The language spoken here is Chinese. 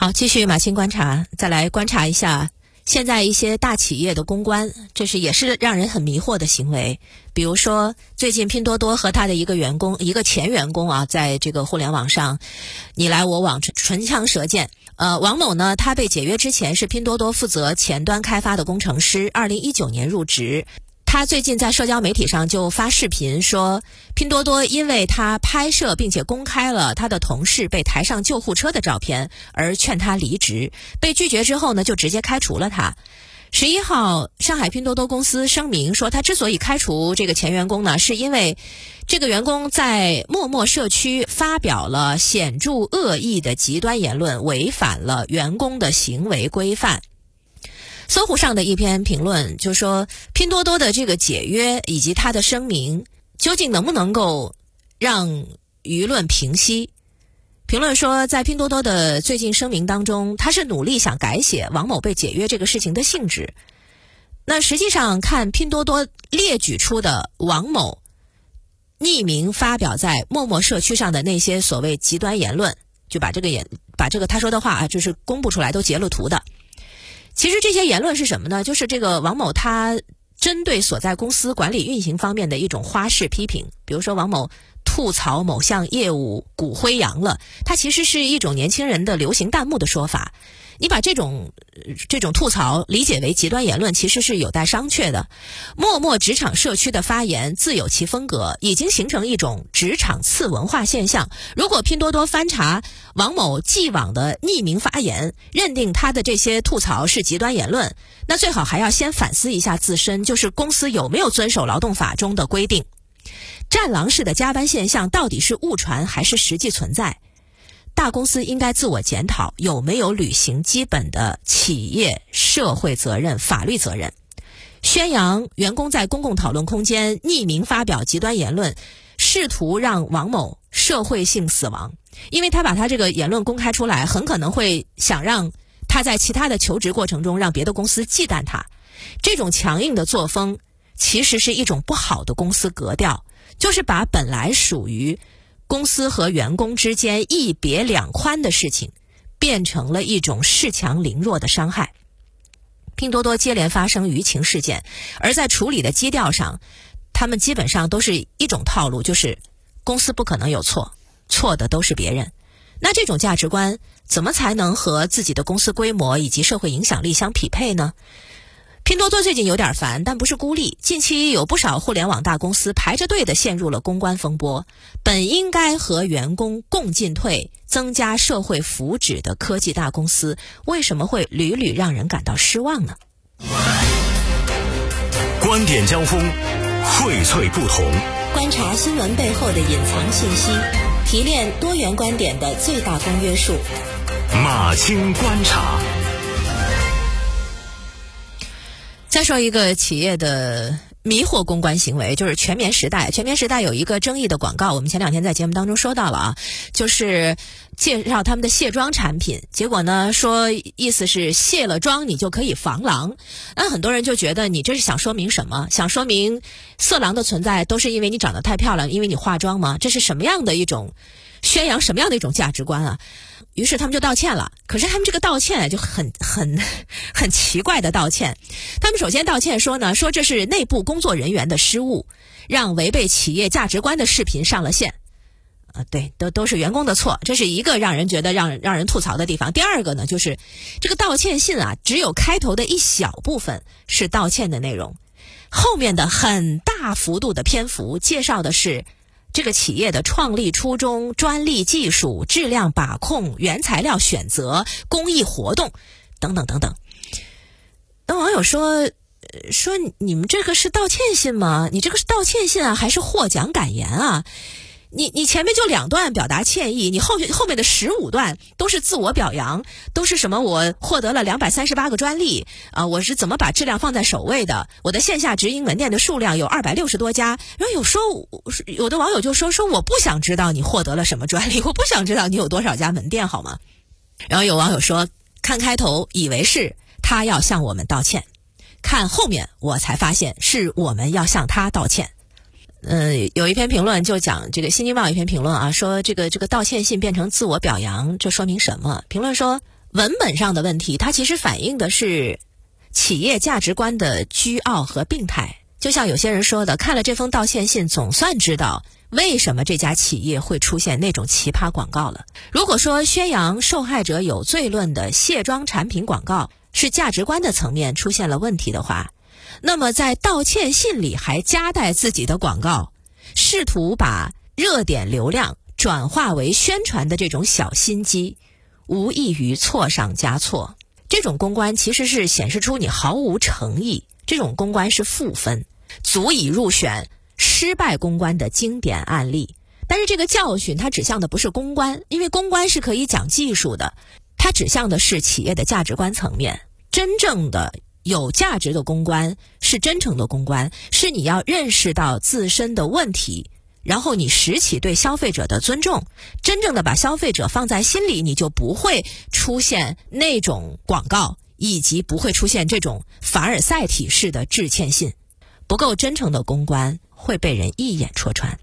好，继续马青观察，再来观察一下现在一些大企业的公关，这是也是让人很迷惑的行为。比如说，最近拼多多和他的一个员工，一个前员工啊，在这个互联网上你来我往，唇枪舌剑。呃，王某呢，他被解约之前是拼多多负责前端开发的工程师，二零一九年入职。他最近在社交媒体上就发视频说，拼多多因为他拍摄并且公开了他的同事被抬上救护车的照片，而劝他离职。被拒绝之后呢，就直接开除了他。十一号，上海拼多多公司声明说，他之所以开除这个前员工呢，是因为这个员工在陌陌社区发表了显著恶意的极端言论，违反了员工的行为规范。搜狐上的一篇评论就说，拼多多的这个解约以及他的声明，究竟能不能够让舆论平息？评论说，在拼多多的最近声明当中，他是努力想改写王某被解约这个事情的性质。那实际上看拼多多列举出的王某匿名发表在陌陌社区上的那些所谓极端言论，就把这个言把这个他说的话啊，就是公布出来都截了图的。其实这些言论是什么呢？就是这个王某他针对所在公司管理运行方面的一种花式批评，比如说王某吐槽某项业务骨灰扬了，它其实是一种年轻人的流行弹幕的说法。你把这种这种吐槽理解为极端言论，其实是有待商榷的。陌陌职场社区的发言自有其风格，已经形成一种职场次文化现象。如果拼多多翻查王某既往的匿名发言，认定他的这些吐槽是极端言论，那最好还要先反思一下自身，就是公司有没有遵守劳动法中的规定。战狼式的加班现象到底是误传还是实际存在？大公司应该自我检讨有没有履行基本的企业社会责任、法律责任。宣扬员工在公共讨论空间匿名发表极端言论，试图让王某社会性死亡，因为他把他这个言论公开出来，很可能会想让他在其他的求职过程中让别的公司忌惮他。这种强硬的作风其实是一种不好的公司格调，就是把本来属于。公司和员工之间一别两宽的事情，变成了一种恃强凌弱的伤害。拼多多接连发生舆情事件，而在处理的基调上，他们基本上都是一种套路，就是公司不可能有错，错的都是别人。那这种价值观怎么才能和自己的公司规模以及社会影响力相匹配呢？拼多多最近有点烦，但不是孤立。近期有不少互联网大公司排着队的陷入了公关风波。本应该和员工共进退、增加社会福祉的科技大公司，为什么会屡屡让人感到失望呢？观点交锋，荟萃不同。观察新闻背后的隐藏信息，提炼多元观点的最大公约数。马青观察。再说一个企业的迷惑公关行为，就是全棉时代。全棉时代有一个争议的广告，我们前两天在节目当中说到了啊，就是介绍他们的卸妆产品，结果呢说意思是卸了妆你就可以防狼，那很多人就觉得你这是想说明什么？想说明色狼的存在都是因为你长得太漂亮，因为你化妆吗？这是什么样的一种宣扬什么样的一种价值观啊？于是他们就道歉了，可是他们这个道歉就很很 很奇怪的道歉。他们首先道歉说呢，说这是内部工作人员的失误，让违背企业价值观的视频上了线。啊，对，都都是员工的错，这是一个让人觉得让让人吐槽的地方。第二个呢，就是这个道歉信啊，只有开头的一小部分是道歉的内容，后面的很大幅度的篇幅介绍的是。这个企业的创立初衷、专利技术、质量把控、原材料选择、公益活动等等等等。那网友说：“说你们这个是道歉信吗？你这个是道歉信啊，还是获奖感言啊？”你你前面就两段表达歉意，你后后面的十五段都是自我表扬，都是什么？我获得了两百三十八个专利啊！我是怎么把质量放在首位的？我的线下直营门店的数量有二百六十多家。然后有说，有的网友就说说我不想知道你获得了什么专利，我不想知道你有多少家门店，好吗？然后有网友说，看开头以为是他要向我们道歉，看后面我才发现是我们要向他道歉。嗯，有一篇评论就讲这个《新京报》一篇评论啊，说这个这个道歉信变成自我表扬，这说明什么？评论说，文本上的问题，它其实反映的是企业价值观的倨傲和病态。就像有些人说的，看了这封道歉信，总算知道为什么这家企业会出现那种奇葩广告了。如果说宣扬受害者有罪论的卸妆产品广告是价值观的层面出现了问题的话，那么在道歉信里还夹带自己的广告，试图把热点流量转化为宣传的这种小心机，无异于错上加错。这种公关其实是显示出你毫无诚意。这种公关是负分，足以入选失败公关的经典案例。但是这个教训它指向的不是公关，因为公关是可以讲技术的，它指向的是企业的价值观层面。真正的有价值的公关是真诚的公关，是你要认识到自身的问题，然后你拾起对消费者的尊重，真正的把消费者放在心里，你就不会出现那种广告。以及不会出现这种凡尔赛体式的致歉信，不够真诚的公关会被人一眼戳穿。